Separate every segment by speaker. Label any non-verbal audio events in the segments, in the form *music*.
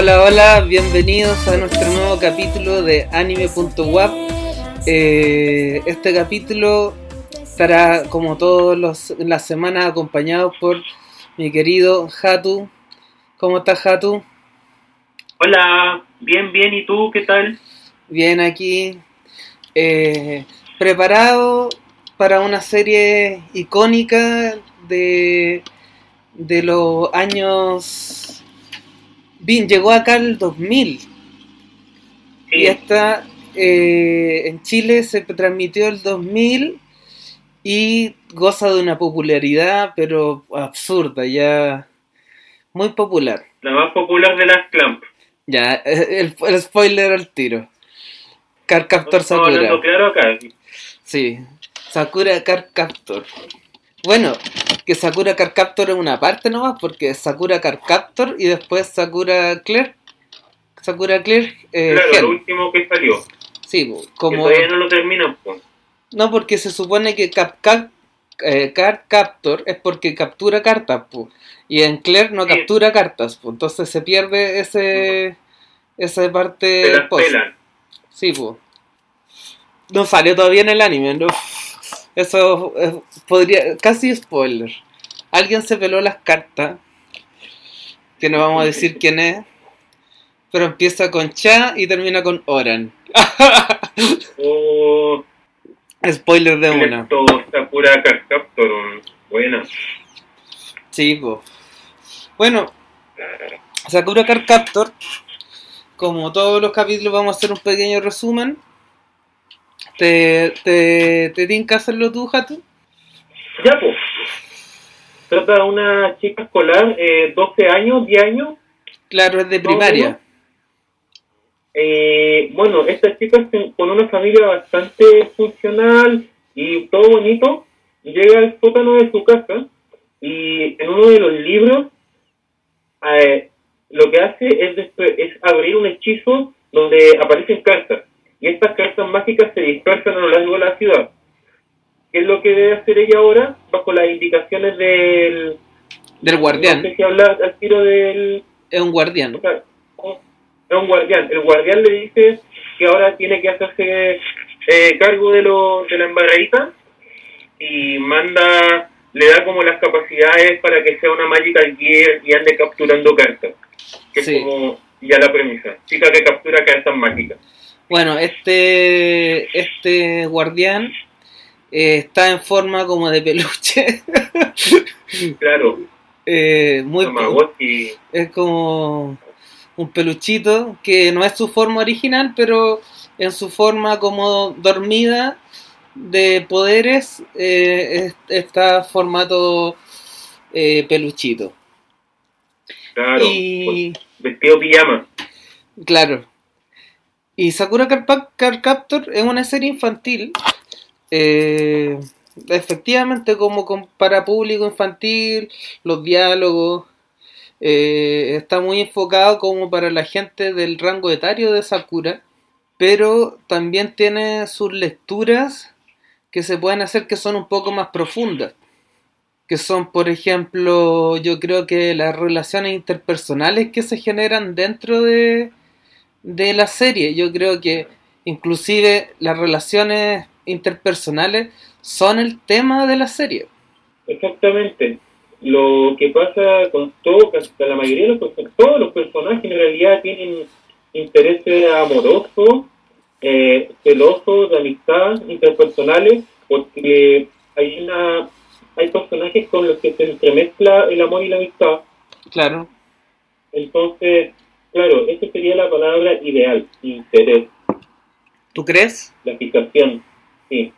Speaker 1: Hola, hola, bienvenidos a nuestro nuevo capítulo de anime.wap. Eh, este capítulo estará como todas las semanas acompañado por mi querido Hatu. ¿Cómo estás, Hatu?
Speaker 2: Hola, bien, bien, ¿y tú qué tal?
Speaker 1: Bien, aquí. Eh, preparado para una serie icónica de, de los años... Bien, llegó acá el 2000. Y esta eh, en Chile se transmitió el 2000 y goza de una popularidad, pero absurda, ya muy popular.
Speaker 2: La más popular de las Clamp.
Speaker 1: Ya, el, spoiler al tiro. Car Captor Sakura.
Speaker 2: claro acá.
Speaker 1: Sí, Sakura Car Captor. Bueno, que Sakura Car Captor es una parte nomás, porque Sakura Car Captor y después Sakura Clerk. Sakura Clerk.
Speaker 2: Eh, claro, lo último que salió.
Speaker 1: Sí, como.
Speaker 2: todavía no lo terminan, pues.
Speaker 1: No, porque se supone que Cap, Cap, eh, Car Captor es porque captura cartas, pues. Y en Clerk no captura cartas, pues. Entonces se pierde ese. Esa parte.
Speaker 2: Se las pelan.
Speaker 1: Sí, pues. No salió todavía en el anime, ¿no? Eso eh, podría. casi spoiler. Alguien se peló las cartas. Que no vamos a decir quién es. Pero empieza con Cha y termina con Oran. *laughs*
Speaker 2: oh,
Speaker 1: Spoiler de una.
Speaker 2: Sakura Captor. Buena.
Speaker 1: Sí. Bueno, Sakura Card Captor. Como todos los capítulos, vamos a hacer un pequeño resumen. ¿Te, te, te que hacerlo tú, Jato?
Speaker 2: Ya, pues. Trata de una chica escolar, eh, 12 años, 10 años.
Speaker 1: Claro, es de primaria.
Speaker 2: Eh, bueno, esta chica es con una familia bastante funcional y todo bonito. Llega al sótano de su casa y en uno de los libros eh, lo que hace es, es abrir un hechizo donde aparecen cartas y estas cartas mágicas se dispersan a lo largo de la ciudad. ¿Qué es lo que debe hacer ella ahora? Bajo las indicaciones del...
Speaker 1: Del guardián.
Speaker 2: No sé si habla al tiro del...
Speaker 1: Es un guardián.
Speaker 2: es un guardián. El guardián le dice que ahora tiene que hacerse eh, cargo de, lo, de la embarradita y manda, le da como las capacidades para que sea una Magical Gear y ande capturando cartas. Que es como ya la premisa. Chica que captura cartas mágicas.
Speaker 1: Bueno, este, este guardián eh, está en forma como de peluche. *laughs*
Speaker 2: claro. *laughs*
Speaker 1: Eh, muy es como un peluchito que no es su forma original, pero en su forma como dormida de poderes eh, está formato eh, peluchito.
Speaker 2: Claro. Y... Vestido pijama.
Speaker 1: Claro. Y Sakura Card Captor es una serie infantil. Eh, efectivamente, como para público infantil, los diálogos. Eh, está muy enfocado como para la gente del rango etario de Sakura. Pero también tiene sus lecturas que se pueden hacer que son un poco más profundas. Que son, por ejemplo, yo creo que las relaciones interpersonales que se generan dentro de, de la serie. Yo creo que inclusive las relaciones interpersonales son el tema de la serie.
Speaker 2: Exactamente. Lo que pasa con todo, la mayoría de los todos los personajes en realidad tienen intereses amorosos, eh, celosos, de amistad, interpersonales, porque hay una hay personajes con los que se entremezcla el amor y la amistad.
Speaker 1: Claro.
Speaker 2: Entonces, Claro, esa sería la palabra ideal, interés.
Speaker 1: ¿Tú crees?
Speaker 2: La fijación, sí.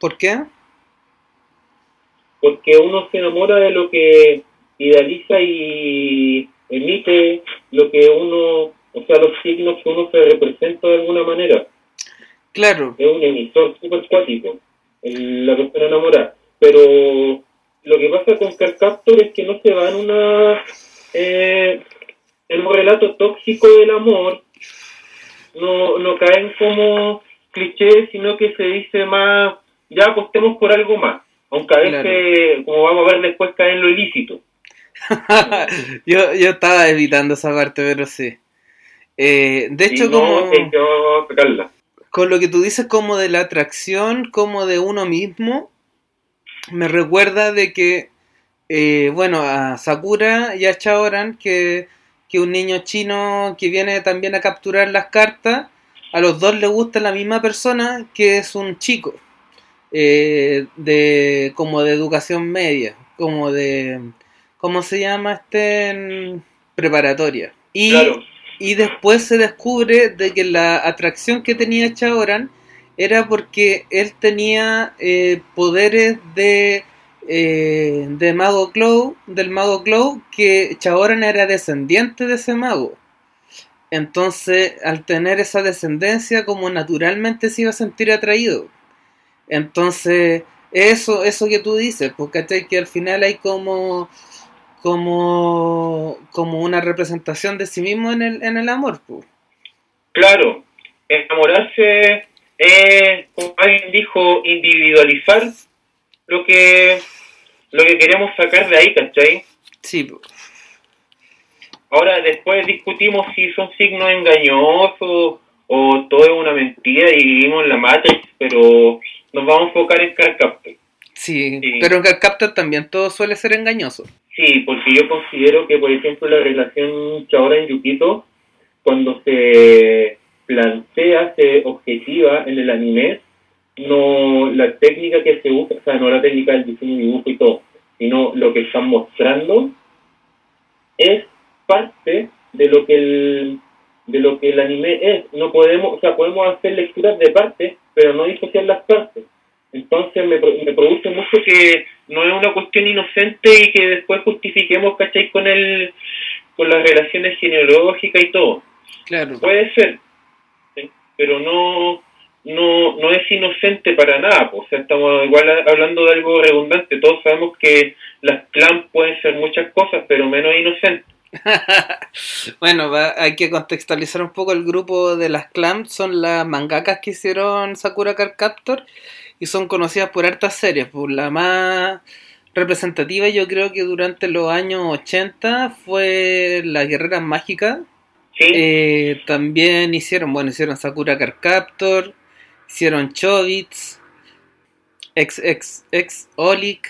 Speaker 1: ¿Por qué?
Speaker 2: Porque uno se enamora de lo que idealiza y emite lo que uno, o sea, los signos que uno se representa de alguna manera.
Speaker 1: Claro.
Speaker 2: Es un emisor súper cuático, la persona enamorada. Pero lo que pasa con Carcaptor es que no se va en una eh, en un relato tóxico del amor no, no caen como clichés, sino que se dice más, ya apostemos por algo más. Aunque a veces, como vamos a ver después, cae en lo ilícito. *laughs*
Speaker 1: yo, yo estaba evitando esa parte, pero sí. Eh, de hecho,
Speaker 2: no,
Speaker 1: como con lo que tú dices como de la atracción, como de uno mismo, me recuerda de que, eh, bueno, a Sakura y a Chaoran, que, que un niño chino que viene también a capturar las cartas, a los dos les gusta la misma persona que es un chico, eh, de como de educación media, como de, ¿cómo se llama este? En preparatoria. Y,
Speaker 2: Claro.
Speaker 1: y después se descubre de que la atracción que tenía Chaoran era porque él tenía eh, poderes de, eh, de mago Clow, del mago Clow, que Chaoran era descendiente de ese mago. Entonces, al tener esa descendencia, como naturalmente se iba a sentir atraído. Entonces, eso, eso que tú dices, porque que al final hay como como como una representación de sí mismo en el, en el amor. pues.
Speaker 2: Claro, enamorarse es, como alguien dijo, individualizar lo que lo que queremos sacar de ahí, ¿cachai?
Speaker 1: Sí.
Speaker 2: Ahora después discutimos si son signos engañosos o todo es una mentira y vivimos en la Matrix, pero nos vamos a enfocar en Carcaptor.
Speaker 1: Sí,
Speaker 2: Sí.
Speaker 1: pero en Captor también todo suele ser engañoso.
Speaker 2: Sí, porque yo considero que, por ejemplo, la relación Chaora en Yukito, cuando se plantea, se objetiva en el anime, no la técnica que se usa, o sea, no la técnica del diseño y dibujo y todo, sino lo que están mostrando es parte de lo que el de lo que el anime es. No podemos, o sea, podemos hacer lecturas de partes, pero no disociar las partes. Entonces me, me produce mucho que no es una cuestión inocente y que después justifiquemos, ¿cachai? Con el con las relaciones genealógicas y todo.
Speaker 1: Claro.
Speaker 2: Puede ser, ¿sí? pero no no no es inocente para nada. po. O sea, estamos igual hablando de algo redundante. Todos sabemos que las clans pueden ser muchas cosas, pero menos inocentes. *laughs*
Speaker 1: bueno, va- hay que contextualizar un poco el grupo de las clams. Son las mangakas que hicieron Sakura Card Captor y son conocidas por hartas series. Por la más representativa, yo creo que durante los años 80 fue Las Guerreras Mágicas.
Speaker 2: ¿sí?
Speaker 1: Eh, también hicieron, bueno, hicieron Sakura Card Captor, hicieron Chobits, ex ex ex Olic,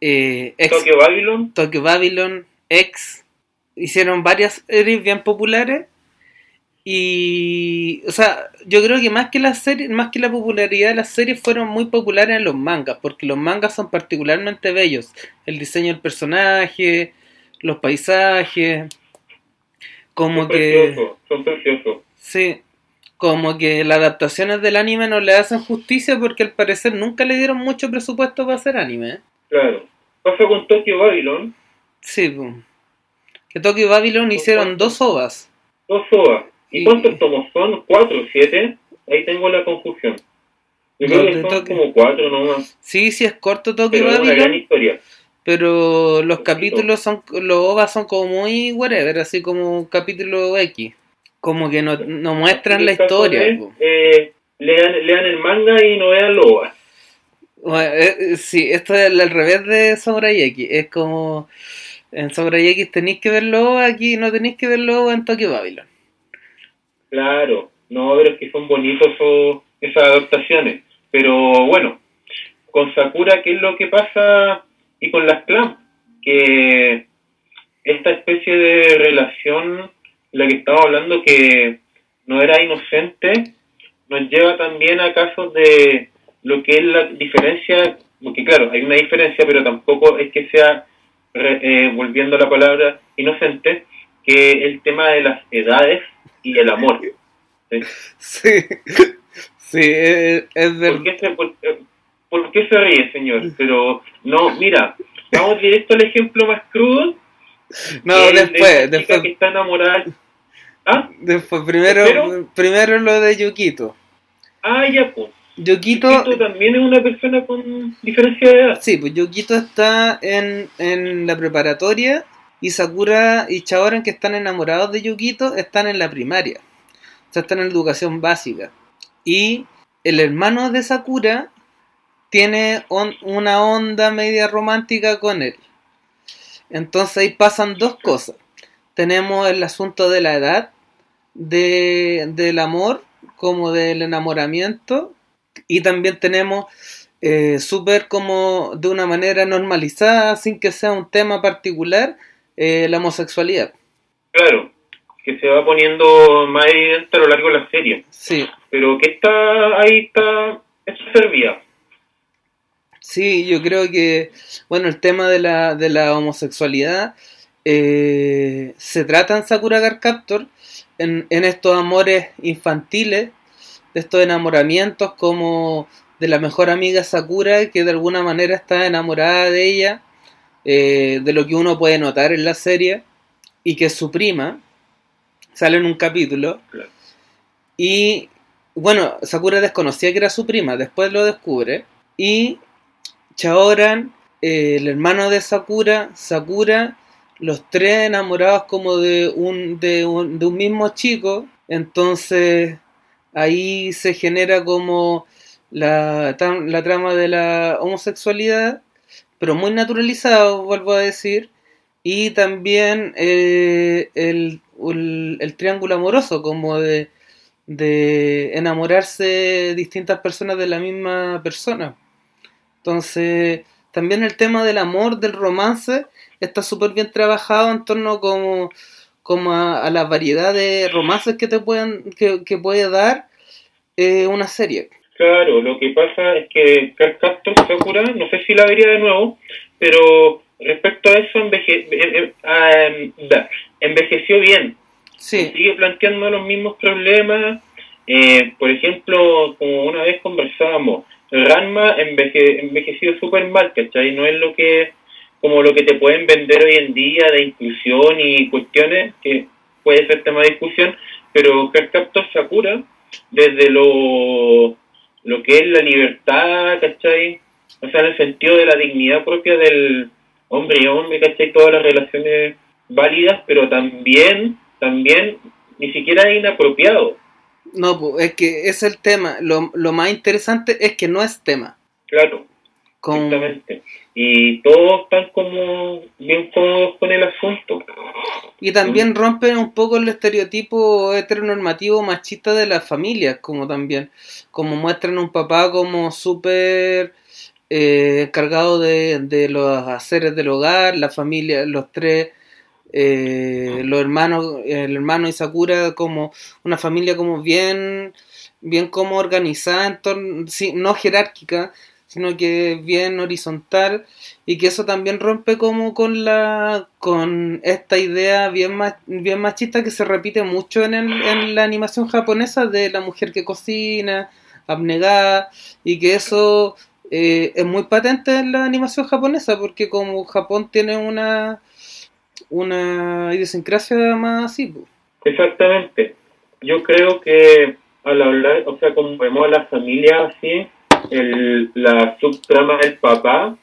Speaker 1: eh, ex
Speaker 2: Tokyo Babylon.
Speaker 1: Tokyo Babylon, X, hicieron varias series bien populares y, o sea, yo creo que más que las series, más que la popularidad de las series fueron muy populares en los mangas, porque los mangas son particularmente bellos, el diseño del personaje, los paisajes, como
Speaker 2: son
Speaker 1: que,
Speaker 2: preciosos, son preciosos.
Speaker 1: sí, como que las adaptaciones del anime no le hacen justicia porque al parecer nunca le dieron mucho presupuesto para hacer anime.
Speaker 2: Claro. Pasa con Tokyo Babylon,
Speaker 1: Sí, que Tokyo Babylon hicieron dos ovas.
Speaker 2: dos OVA. ¿Y
Speaker 1: Y-
Speaker 2: cuántos tomos son? ¿Cuatro? ¿Siete? Ahí tengo la confusión. Yo creo que son
Speaker 1: Tokio.
Speaker 2: como cuatro nomás,
Speaker 1: Sí, sí es corto Tokyo
Speaker 2: pero es una gran
Speaker 1: Babylon,
Speaker 2: historia.
Speaker 1: pero los capítulos son, los ovas son como muy whatever, así como un capítulo X. Como que no, no muestran la historia. po.
Speaker 2: eh, lean, lean el manga y no vean.
Speaker 1: Bueno, eh, eh, sí, esto es al revés de Samurai X. Es como en Samurai X tenéis que verlo aquí no tenéis que verlo en Tokyo Babylon.
Speaker 2: Claro, no, pero es que son bonitos esos- esas adaptaciones. Pero bueno, con Sakura, ¿qué es lo que pasa? Y con las clans, que esta especie de relación, la que estaba hablando, que no era inocente, nos lleva también a casos de lo que es la diferencia, porque claro, hay una diferencia, pero tampoco es que sea, eh, volviendo a la palabra inocente, que el tema de las edades y el amor. ¿sí?
Speaker 1: Sí, *laughs* sí, es, es
Speaker 2: ¿Por
Speaker 1: verdad.
Speaker 2: qué, se, por, eh, por qué se ríe, señor? Pero no, mira, vamos directo al ejemplo más crudo.
Speaker 1: No,
Speaker 2: de
Speaker 1: después,
Speaker 2: chica
Speaker 1: después,
Speaker 2: que está enamorada. ¿Ah?
Speaker 1: después, primero,
Speaker 2: ¿Pero?
Speaker 1: primero lo de Yukito.
Speaker 2: Ah, ya, pues.
Speaker 1: Yukito,
Speaker 2: Tito también es una persona con diferencia de edad.
Speaker 1: sí, pues Yukito está en, en la preparatoria y Sakura y Chaoran que están enamorados de Yukito están en la primaria. O sea, están en educación básica. Y el hermano de Sakura tiene on- una onda media romántica con él. Entonces ahí pasan dos cosas. Tenemos el asunto de la edad, de, del amor, como del enamoramiento, y también tenemos eh, súper como de una manera normalizada, sin que sea un tema particular, eh, la homosexualidad.
Speaker 2: Claro, que se va poniendo más evidente a lo largo de la serie.
Speaker 1: Sí.
Speaker 2: Pero que está ahí, está, está servida.
Speaker 1: Sí, yo creo que, bueno, el tema de la, de la homosexualidad eh, se trata en Sakura Card Captor, en, en estos amores infantiles, de estos enamoramientos como de la mejor amiga Sakura, que de alguna manera está enamorada de ella, eh, de lo que uno puede notar en la serie, y que su prima, sale en un capítulo,
Speaker 2: Claro.
Speaker 1: y bueno, Sakura desconocía que era su prima, después lo descubre, y Chaoran, eh, el hermano de Sakura, Sakura, los tres enamorados como de un, de un, de un mismo chico, entonces ahí se genera como la, la trama de la homosexualidad, pero muy naturalizado, vuelvo a decir, y también eh, el, el, el triángulo amoroso, como de, de enamorarse distintas personas de la misma persona. Entonces, también el tema del amor, del romance, está súper bien trabajado en torno como, como a, a la variedad de romances que te pueden, que, que puede dar eh, una serie.
Speaker 2: Claro, lo que pasa es que Captor Sakura, no sé si la vería de nuevo, pero respecto a eso enveje- eh, eh, em, envejeció bien.
Speaker 1: Sí,
Speaker 2: Sigue planteando los mismos problemas. Eh, por ejemplo, como una vez conversábamos, Ranma enveje, envejeció súper mal, ¿cachai? No es lo que como lo que te pueden vender hoy en día de inclusión y cuestiones, que puede ser tema de discusión, pero Captor Sakura, desde lo, lo que es la libertad, ¿cachai? O sea, en el sentido de la dignidad propia del hombre y hombre, ¿cachai? Todas las relaciones válidas, pero también, también, ni siquiera es inapropiado.
Speaker 1: no, es que es el tema. Lo, lo más interesante es que no es tema.
Speaker 2: Claro,
Speaker 1: Con,
Speaker 2: exactamente. Y todos están como bien cómodos con el asunto.
Speaker 1: y también rompen un poco el estereotipo heteronormativo machista de las familias, como también, como muestran un papá como súper eh, cargado de, de los haceres del hogar, la familia, los tres, eh, los hermanos, el hermano y Sakura como una familia como bien, bien como organizada, en torno, sí, no jerárquica, sino que bien horizontal y que eso también rompe como con la con esta idea bien bien machista que se repite mucho en, el- en la animación japonesa de la mujer que cocina abnegada y que eso eh, es muy patente en la animación japonesa porque como Japón tiene una una idiosincrasia más así.
Speaker 2: Exactamente. Yo creo que al hablar, o sea, como vemos a la familia así, el, la subtrama del papá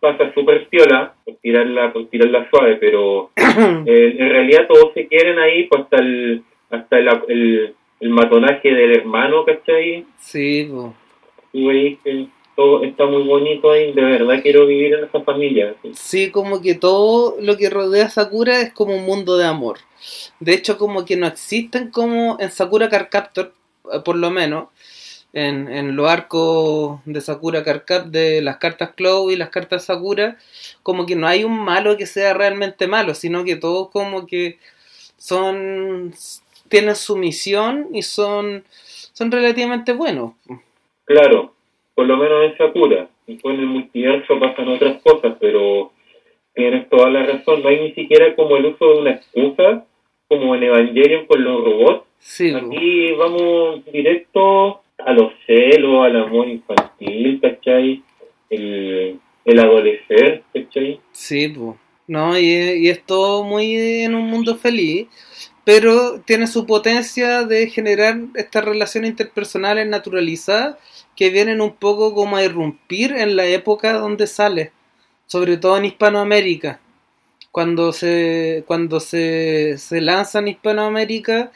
Speaker 2: pasa súper piola, por tirarla, por tirarla suave, pero *coughs* eh, en realidad todos se quieren ahí, pues hasta el, hasta el, el, el matonaje del hermano, ¿cachai?
Speaker 1: sí pues.
Speaker 2: Y veis que todo está muy bonito ahí, de verdad quiero vivir en esa familia. así.
Speaker 1: Sí, como que todo lo que rodea a Sakura es como un mundo de amor. De hecho, como que no existen como en Sakura Card Captor, eh, por lo menos, en, en los arcos de Sakura Card Cap de las cartas Clow y las cartas Sakura, como que no hay un malo que sea realmente malo, sino que todos como que son tienen su misión y son son relativamente buenos.
Speaker 2: Claro, por lo menos en Sakura. Después en el multiverso pasan otras cosas, pero tienes toda la razón. No hay ni siquiera como el uso de una excusa, como en Evangelion con los robots.
Speaker 1: Sí.
Speaker 2: Aquí vamos directo a los celos, al amor infantil, ¿cachai? El, el adolescente, ¿cachai?
Speaker 1: Sí, pues. No, y, y es todo muy en un mundo feliz, pero tiene su potencia de generar estas relaciones interpersonales naturalizadas que vienen un poco como a irrumpir en la época donde sale, sobre todo en Hispanoamérica. Cuando se, cuando se, se lanza en Hispanoamérica,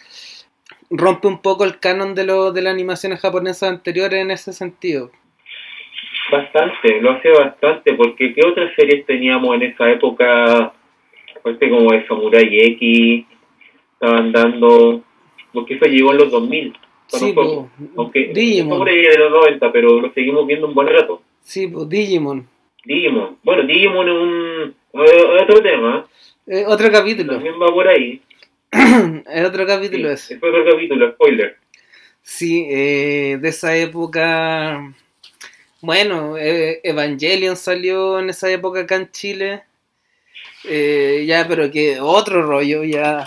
Speaker 1: rompe un poco el canon de, lo, de las animaciones japonesas anteriores en ese sentido.
Speaker 2: Bastante, lo hace bastante, porque ¿qué otras series teníamos en esa época como de Samurai X, estaban dando, porque eso llegó en los 2000. para
Speaker 1: Sí, po.
Speaker 2: Aunque
Speaker 1: Digimon.
Speaker 2: De los 90, pero lo seguimos viendo un buen rato.
Speaker 1: Sí, pues Digimon.
Speaker 2: Digimon. Bueno, Digimon es un otro tema,
Speaker 1: Eh, otro capítulo.
Speaker 2: también va por ahí. *clears throat*
Speaker 1: es otro capítulo
Speaker 2: Sí,
Speaker 1: ese.
Speaker 2: es otro capítulo, spoiler.
Speaker 1: Sí, eh, de esa época. Bueno, eh, Evangelion salió en esa época acá en Chile. Eh, ya, pero que otro rollo, ya.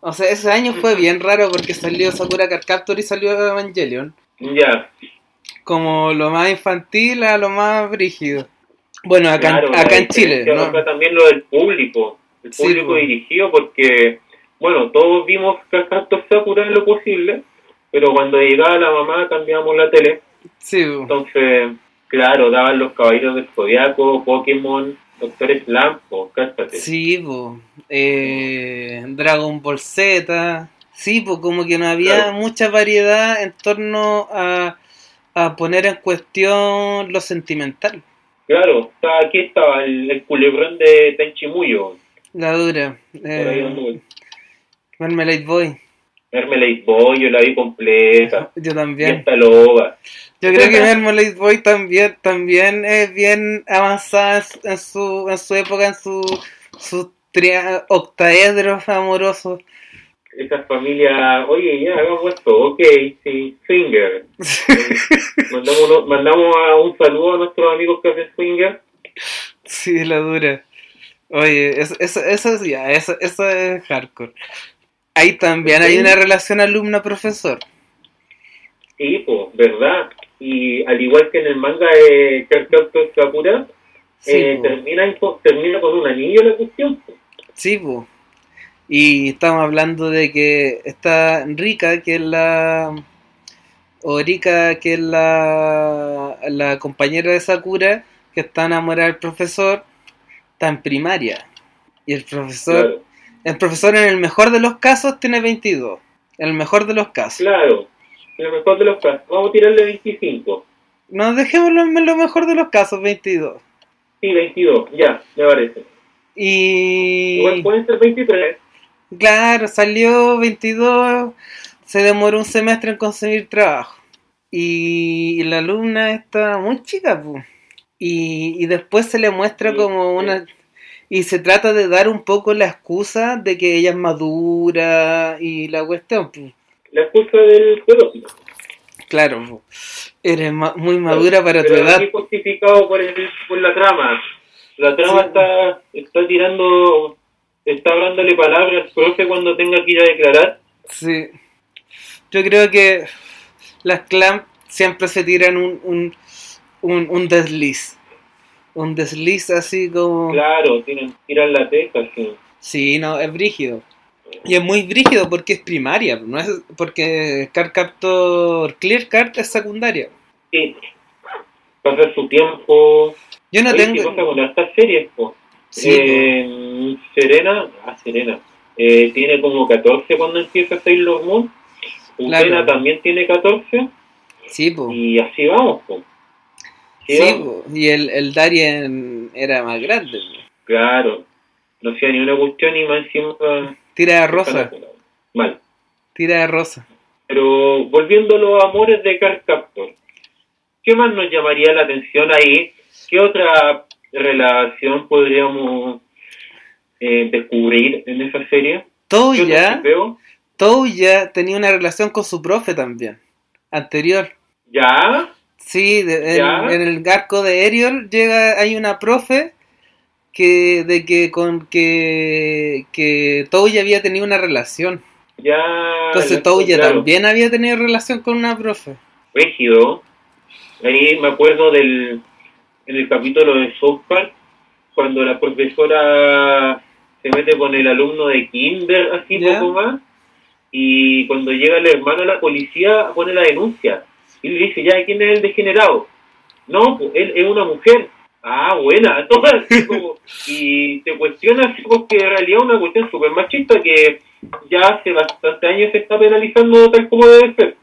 Speaker 1: O sea, ese año fue bien raro porque salió Sakura Card Captor y salió Evangelion.
Speaker 2: Ya,
Speaker 1: Como lo más infantil a lo más brígido. Bueno, acá,
Speaker 2: claro,
Speaker 1: acá en Chile, ¿no?
Speaker 2: también lo del público, el público
Speaker 1: po.
Speaker 2: dirigido, porque, bueno, todos vimos Captor Sakura en lo posible, pero cuando llegaba la mamá cambiábamos la tele,
Speaker 1: Sí,
Speaker 2: entonces, claro, daban los Caballeros del Zodiaco, Pokémon, Doctor Slam, cállate.
Speaker 1: Sí, po. Eh, Dragon Ball Z. Sí, pues como que no había
Speaker 2: Claro.
Speaker 1: mucha variedad en torno a, a poner en cuestión lo sentimental.
Speaker 2: Claro, está, aquí estaba el, el culebrón de Tenchimuyo,
Speaker 1: La dura. Eh, Marmalade Boy.
Speaker 2: Marmalade Boy, yo la vi completa,
Speaker 1: Yo
Speaker 2: y
Speaker 1: también.
Speaker 2: hasta loba.
Speaker 1: Yo creo que Marmalade Boy también, también es bien avanzada en su- en su, época, en su, su octaedros amorosos.
Speaker 2: Esa familia, oye, ya hagamos esto, ok, sí, Finger. *laughs* mandamos, mandamos a un saludo a nuestros amigos que hacen Finger.
Speaker 1: Sí, la dura. Oye, eso, eso, eso, es- ya, eso, eso es hardcore. Ahí también hay una relación alumno-profesor.
Speaker 2: Sí, pues, ¿verdad? Y al igual que en el manga de Captor Sakura,
Speaker 1: Sí,
Speaker 2: eh, termina, termina con un anillo la cuestión.
Speaker 1: Sí, po. Y estamos hablando de que está Rika, que es la. O Rika, que es la, la compañera de Sakura, que está enamorada del profesor, está en primaria. Y el profesor,
Speaker 2: Claro,
Speaker 1: el profesor en el mejor de los casos tiene 22. En el mejor de los casos.
Speaker 2: claro. En lo mejor de los casos, vamos a tirarle 25.
Speaker 1: Nos dejémoslo en lo mejor de los casos, 22.
Speaker 2: Sí, 22, ya, me parece. Igual
Speaker 1: Y
Speaker 2: pueden ser 23.
Speaker 1: claro, salió 22, se demoró un semestre en conseguir trabajo. Y la alumna está muy chica, pues. Y, y después se le muestra
Speaker 2: Sí,
Speaker 1: como
Speaker 2: sí.
Speaker 1: una... Y se trata de dar un poco la excusa de que ella es madura y la cuestión.
Speaker 2: La excusa del juego.
Speaker 1: Claro, eres ma- muy madura para tu edad.
Speaker 2: aquí justificado por, el, por la trama. La trama
Speaker 1: Sí.
Speaker 2: está, está tirando, está hablándole palabras al profe cuando tenga que ir a declarar.
Speaker 1: Sí. Yo creo que las clamp siempre se tiran un, un, un, un desliz. Un desliz así como...
Speaker 2: Claro, tienen, tiran la teca, sí.
Speaker 1: Sí, no, es brígido. Y es muy brígido porque es primaria, no es porque Card Captor Clear Card es secundaria.
Speaker 2: Sí. Pasa su tiempo.
Speaker 1: Yo no
Speaker 2: Oye, ¿Qué pasa
Speaker 1: tengo...
Speaker 2: con estas series? Po?
Speaker 1: Sí,
Speaker 2: Eh, Serena, ah, Serena, eh, tiene como 14 cuando empieza Sailor Moon. Utena
Speaker 1: Claro.
Speaker 2: también tiene 14
Speaker 1: sí, po.
Speaker 2: y así vamos. Po.
Speaker 1: Sí, y el, el Darien era más grande.
Speaker 2: Claro, no hacía ni una cuestión y más encima.
Speaker 1: Tira de rosa,
Speaker 2: Mal.
Speaker 1: tira de rosa.
Speaker 2: Pero volviendo a los amores de Card Captor, ¿qué más nos llamaría la atención ahí? ¿Qué otra relación podríamos eh, descubrir en esa serie? ¿Qué otro
Speaker 1: Touya,
Speaker 2: shipeo?
Speaker 1: Touya tenía una relación con su profe también, anterior.
Speaker 2: ¿Ya?
Speaker 1: Sí, de- en, en el arco de Ariel llega, hay una profe que de que con que que Touya había tenido una relación.
Speaker 2: Ya.
Speaker 1: Entonces Touya
Speaker 2: claro,
Speaker 1: también había tenido relación con una profe.
Speaker 2: Rígido. Ahí me acuerdo del en el capítulo de South Park, cuando la profesora se mete con el alumno de Kinder, así
Speaker 1: Ya.
Speaker 2: poco más, y cuando llega el hermano a la policía pone la denuncia, y le dice, ya, ¿quién es el degenerado? No, pues él es una mujer. Ah, buena, *laughs* todas, como- y te cuestionas porque en realidad es una cuestión súper machista que ya hace bastante años se está penalizando tal como debe ser.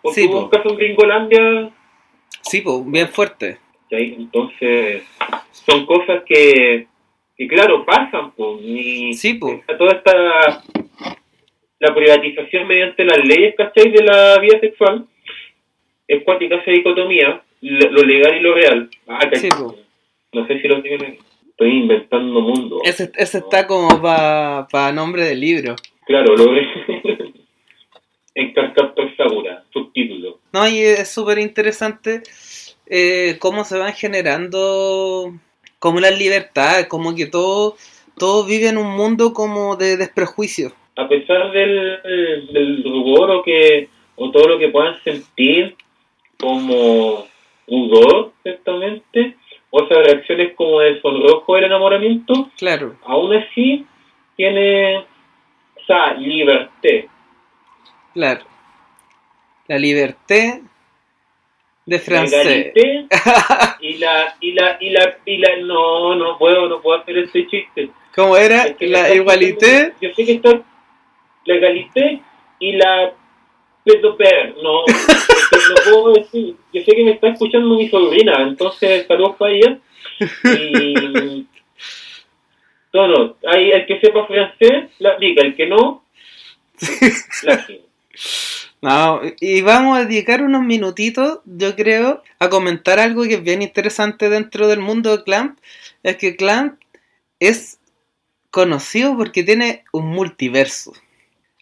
Speaker 2: Porque
Speaker 1: Sí,
Speaker 2: hubo
Speaker 1: po.
Speaker 2: un caso en Gringolandia
Speaker 1: Sí, pues, bien fuerte.
Speaker 2: Entonces, son cosas que, que claro, pasan, pues,
Speaker 1: Sí, po.
Speaker 2: toda esta la privatización mediante las leyes, ¿cachai? de la vida sexual, es cuática esa dicotomía, lo, lo legal y lo real. Ah,
Speaker 1: po.
Speaker 2: no sé si lo tienen, estoy inventando mundo.
Speaker 1: Ese, ese está como para nombre del libro.
Speaker 2: Claro, lo *laughs* en Carcaptor Sakura, subtítulo.
Speaker 1: No, y es súper interesante eh, cómo se van generando como las libertades, como que todo, todo vive en un mundo como de desprejuicio.
Speaker 2: A pesar del, del rubor o, que, o todo lo que puedan sentir como pudor, ciertamente, o esas reacciones como de sonrojo del enamoramiento,
Speaker 1: Claro,
Speaker 2: aún así tiene esa libertad.
Speaker 1: claro. La libertad de
Speaker 2: La
Speaker 1: francés.
Speaker 2: egalité y la, y la, y la, y la, no, no puedo, no puedo hacer este chiste.
Speaker 1: ¿Cómo era?
Speaker 2: Es que me
Speaker 1: La igualité.
Speaker 2: Yo sé que está la egalité y la pedoper, no, *laughs* es que no puedo decir. Yo sé que me está escuchando mi sobrina, entonces saludos para ella. Y. No, no, hay el que sepa francés, la aplica, el que no, la. *laughs*
Speaker 1: No, y vamos a dedicar unos minutitos, yo creo, a comentar algo que es bien interesante dentro del mundo de Clamp. Es que Clamp es conocido porque tiene un multiverso.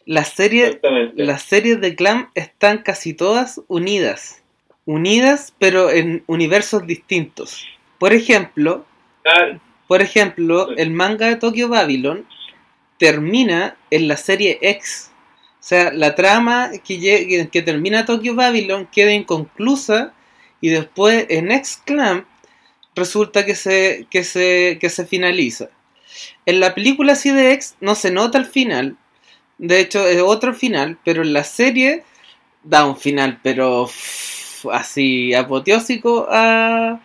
Speaker 1: Las series, las series de Clamp están casi todas unidas. Unidas, pero en universos distintos. Por ejemplo,
Speaker 2: Ah,
Speaker 1: por ejemplo, el manga de Tokyo Babylon termina en la serie X. O sea, la trama que, que, termina Tokyo Babylon queda inconclusa y después en X Clamp resulta que se, que se, que se finaliza. En la película así de X no se nota el final. De hecho, es otro final, pero en la serie da un final, pero así apoteósico a,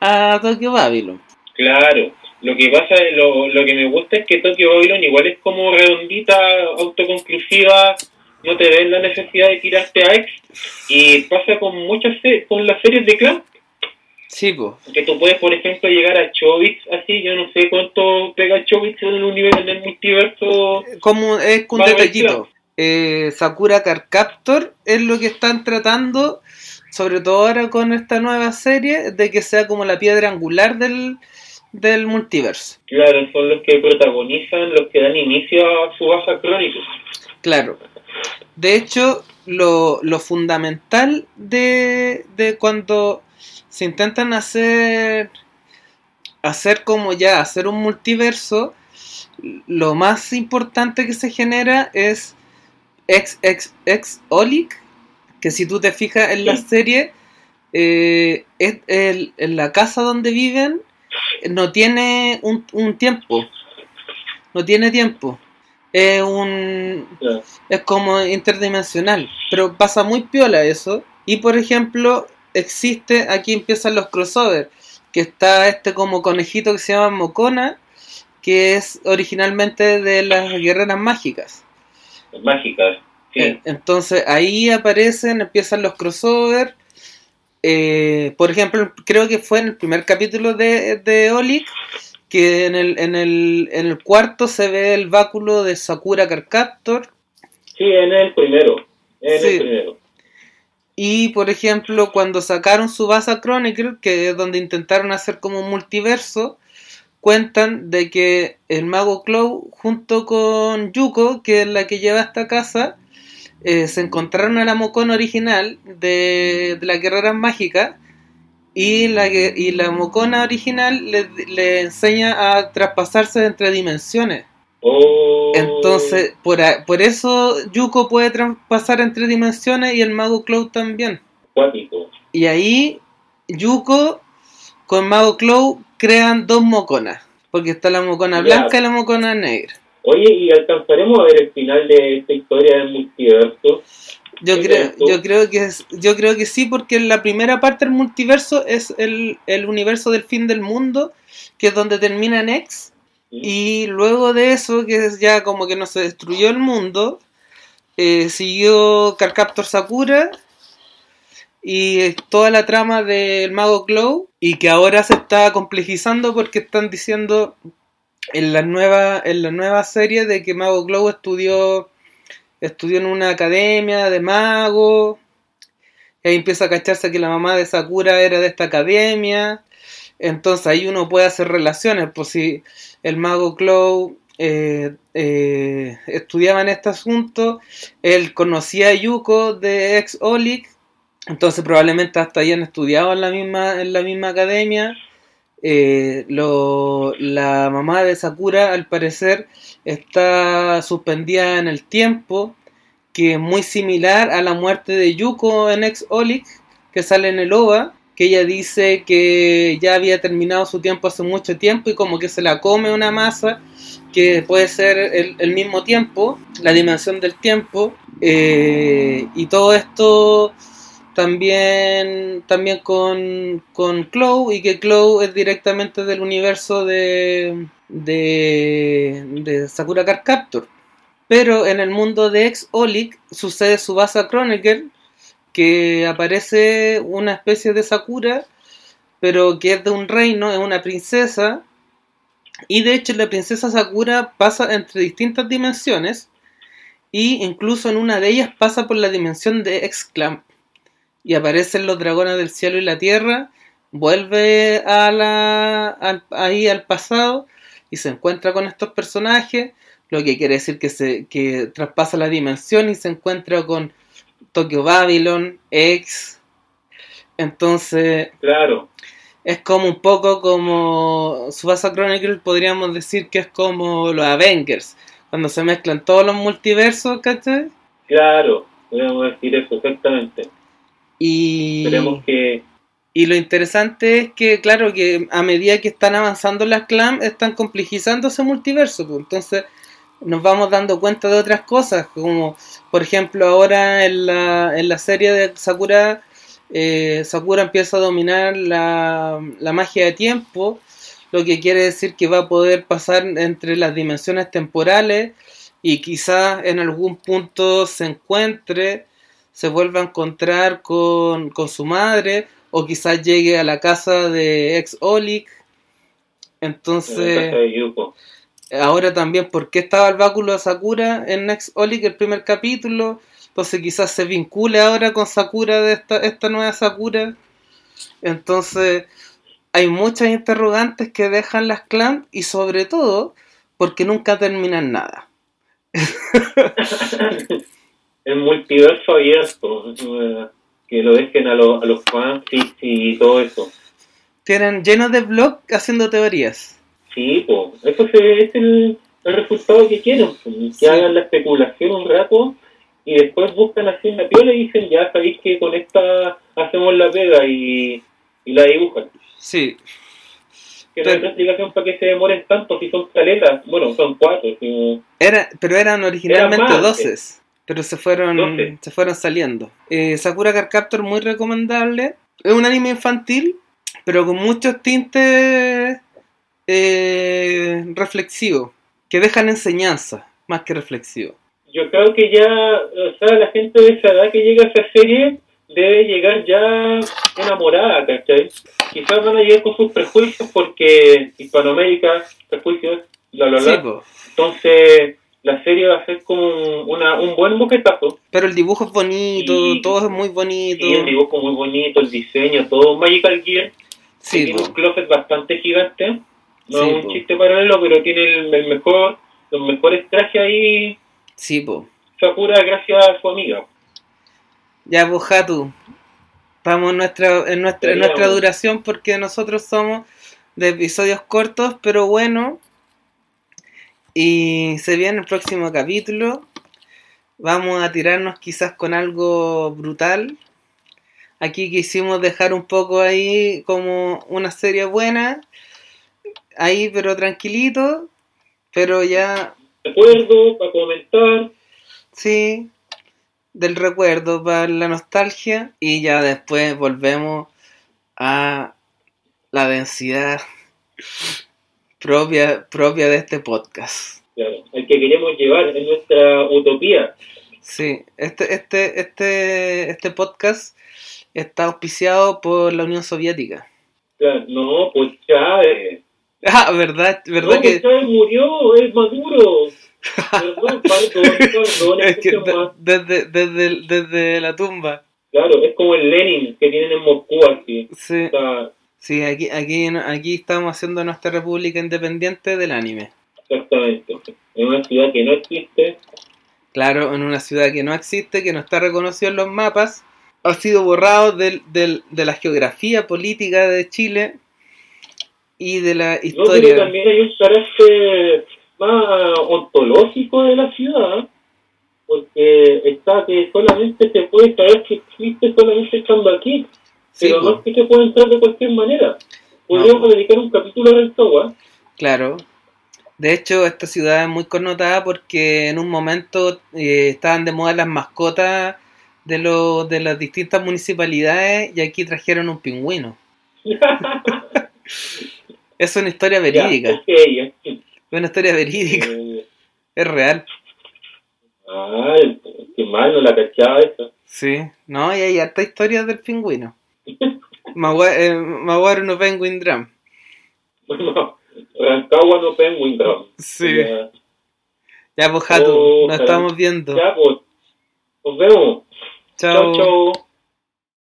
Speaker 1: a Tokyo Babylon.
Speaker 2: Claro, lo que pasa, lo, lo que me gusta es que Tokyo Babylon igual es como redondita, autoconclusiva, no te ven la necesidad de tirarte a X, y pasa con muchas con las series de clan,
Speaker 1: Sí, pues.
Speaker 2: que tú puedes, por ejemplo, llegar a Chobits, así, yo no sé cuánto pega Chobits en el universo, en el multiverso,
Speaker 1: Como es un detallito. Eh, Sakura Card Captor es lo que están tratando, sobre todo ahora con esta nueva serie, de que sea como la piedra angular del, del multiverso.
Speaker 2: claro, son los que protagonizan, los que dan inicio a su baja crónica.
Speaker 1: Claro. De hecho, lo, lo fundamental de, de cuando se intentan hacer hacer como ya, hacer un multiverso, lo más importante que se genera es ex ex ex Olic, que si tú te fijas en la
Speaker 2: Sí.
Speaker 1: serie, eh, es el- en la casa donde viven no tiene un, un tiempo, no tiene tiempo. Es un es como interdimensional, pero pasa muy piola eso. Y por ejemplo, existe, aquí empiezan los crossovers, que está este como conejito que se llama Mocona, que es originalmente de las guerreras mágicas.
Speaker 2: Mágicas, sí.
Speaker 1: Entonces ahí aparecen, empiezan los crossovers. Eh, por ejemplo, creo que fue en el primer capítulo de, de Olic que en el, en, el, en el cuarto se ve el báculo de Sakura Carcaptor.
Speaker 2: Sí, en el primero. En
Speaker 1: Sí.
Speaker 2: el primero.
Speaker 1: Y por ejemplo, cuando sacaron su Basa Chronicle, que es donde intentaron hacer como un multiverso, cuentan de que el mago Clow, junto con Yuko, que es la que lleva esta casa, eh, se encontraron a la Mocona original de, de la guerrera mágica y la, y la Mocona original le, le enseña a traspasarse entre dimensiones.
Speaker 2: Oh,
Speaker 1: Entonces, por, a- por eso Yuko puede traspasar entre dimensiones y el mago Clow también.
Speaker 2: Cuático.
Speaker 1: Y ahí Yuko con Mago Clow crean dos moconas. Porque está la mocona
Speaker 2: Ya.
Speaker 1: blanca y la mocona negra.
Speaker 2: Oye, ¿y alcanzaremos a ver el final de esta historia del multiverso?
Speaker 1: Yo
Speaker 2: ¿Qué
Speaker 1: creo, yo creo que es- yo creo que sí, porque la primera parte del multiverso es el, el universo del fin del mundo, que es donde termina en X. Y luego de eso, que ya como que no se destruyó el mundo, eh, siguió Carcaptor Sakura y toda la trama del mago Clow y que ahora se está complejizando porque están diciendo en la nueva, en la nueva serie de que Mago Glow estudió, estudió en una academia de mago. Y ahí empieza a cacharse que la mamá de Sakura era de esta academia. Entonces ahí uno puede hacer relaciones. Pues si el mago Glow eh, eh, estudiaba en este asunto, él conocía a Yuko de ex Olic, entonces probablemente hasta hayan estudiado en la misma, en la misma academia. Eh, la mamá de Sakura al parecer está suspendida en el tiempo, que es muy similar a la muerte de Yuko en ex Olic, que sale en el OVA que ella dice que ya había terminado su tiempo hace mucho tiempo y como que se la come una masa que puede ser el, mismo tiempo, la dimensión del tiempo, eh, y todo esto también, también con, con Clow, y que Clow es directamente del universo de, de, de Sakura Card Captor. Pero en el mundo de Ex Olic sucede Subasa Chronicle, que aparece una especie de Sakura, pero que es de un reino, es una princesa, y de hecho la princesa Sakura pasa entre distintas dimensiones, y incluso en una de ellas pasa por la dimensión de Exclamp, y aparecen los dragones del cielo y la tierra, vuelve a la, ahí al pasado, y se encuentra con estos personajes, lo que quiere decir que, se, que traspasa la dimensión y se encuentra con Tokyo Babylon, X. Entonces.
Speaker 2: Claro.
Speaker 1: Es como un poco como. Subasa Chronicle podríamos decir que es como los Avengers. Cuando se mezclan todos los multiversos, ¿cachai?
Speaker 2: Claro, podríamos decir eso, exactamente.
Speaker 1: Y.
Speaker 2: Esperemos que.
Speaker 1: Y lo interesante es que, claro, que a medida que están avanzando las clans, están complejizando ese multiverso. Pues. Entonces, nos vamos dando cuenta de otras cosas, como por ejemplo ahora en la, en la serie de Sakura, eh, Sakura empieza a dominar la, la magia de tiempo, lo que quiere decir que va a poder pasar entre las dimensiones temporales y quizás en algún punto se encuentre, se vuelva a encontrar con, con su madre o quizás llegue a la casa de ex Olic. Entonces, ahora también por qué estaba el báculo de Sakura en Next Olic el primer capítulo. Entonces quizás se vincule ahora con Sakura de esta, esta nueva Sakura. Entonces hay muchas interrogantes que dejan las clans y sobre todo porque nunca terminan nada. *laughs*
Speaker 2: el multiverso abierto, que lo dejen a, a los fans y todo eso.
Speaker 1: Tienen lleno de blogs haciendo teorías.
Speaker 2: Sí, pues, eso es el, resultado que quieren, que hagan la especulación un rato y después buscan así una piola y dicen, ya sabéis que con esta hacemos la pega y, la dibujan.
Speaker 1: Sí.
Speaker 2: Que no hay explicación para que se demoren tanto si son caletas. Bueno, son cuatro.
Speaker 1: Era, pero eran originalmente doces. Pero se fueron, se fueron saliendo. Eh, Sakura Card Captor muy recomendable. Es un anime infantil, pero con muchos tintes eh, reflexivo, que dejan enseñanza más que reflexivo.
Speaker 2: Yo creo que ya, o sea, la gente de esa edad que llega a esa serie debe llegar ya enamorada, ¿cachai? Quizás van a llegar con sus prejuicios porque Hispanoamérica, prejuicios, bla, bla, bla. Entonces, la serie va a ser como una, un buen buquetazo.
Speaker 1: Pero el dibujo es bonito, todo es muy bonito.
Speaker 2: Y el dibujo muy bonito, el diseño, todo Magical Gear. Sí, tiene un closet bastante gigante. No es un chiste paralelo, pero tiene el, mejor, los mejores trajes ahí.
Speaker 1: Sí, po.
Speaker 2: Sakura gracias a su amiga.
Speaker 1: Ya, pues, Hatu. Vamos en nuestra, en nuestra, en nuestra duración porque nosotros somos de episodios cortos, pero bueno. Y se viene el próximo capítulo. Vamos a tirarnos quizás con algo brutal. Aquí quisimos dejar un poco ahí como una serie buena ahí pero tranquilito, pero ya...
Speaker 2: Recuerdo, para comentar.
Speaker 1: Sí, del recuerdo, para la nostalgia, y ya después volvemos a la densidad propia, propia de este podcast.
Speaker 2: Claro, el que queremos llevar en nuestra utopía.
Speaker 1: Sí, este, este, este, este podcast está auspiciado por la Unión Soviética.
Speaker 2: Claro, no, pues ya... *laughs*
Speaker 1: Ah, verdad, verdad
Speaker 2: no,
Speaker 1: que...
Speaker 2: Chávez murió, es Maduro. Perdón, *laughs* perdón, perdón,
Speaker 1: Es que
Speaker 2: escuchen más.
Speaker 1: de- desde, desde, desde la tumba.
Speaker 2: Claro, es como el Lenin que tienen en Moscú así.
Speaker 1: Sí,
Speaker 2: O sea,
Speaker 1: sí aquí, aquí, aquí estamos haciendo nuestra república independiente del anime.
Speaker 2: exactamente. En una ciudad que no existe.
Speaker 1: Claro, en una ciudad que no existe, que no está reconocido en los mapas, ha sido borrado del, del- de la geografía política de Chile y de la
Speaker 2: No, pero
Speaker 1: historia.
Speaker 2: también hay un carácter más ontológico de la ciudad, porque está que solamente se puede saber que existe solamente estando aquí,
Speaker 1: Sí,
Speaker 2: pero no
Speaker 1: po,
Speaker 2: es que se pueda entrar de cualquier manera. Podríamos dedicar un capítulo a Rancagua.
Speaker 1: claro. De hecho, esta ciudad es muy connotada porque en un momento eh, estaban de moda las mascotas de, los de las distintas municipalidades y aquí trajeron un pingüino. *laughs* Es una historia verídica.
Speaker 2: Ya.
Speaker 1: Es una historia verídica.
Speaker 2: Eh,
Speaker 1: Es real.
Speaker 2: Ay, qué mal, no la cachaba esa.
Speaker 1: Sí. No, y hay harta historia del pingüino. *laughs* Magua- eh, Maguaro no penguin drum.
Speaker 2: Bueno, Rancagua no penguin drum.
Speaker 1: Sí.
Speaker 2: Ya,
Speaker 1: Ya, pues, Jatu,
Speaker 2: Oh,
Speaker 1: nos estamos viendo.
Speaker 2: ya, pues, nos vemos.
Speaker 1: Chao.
Speaker 2: chao. chao.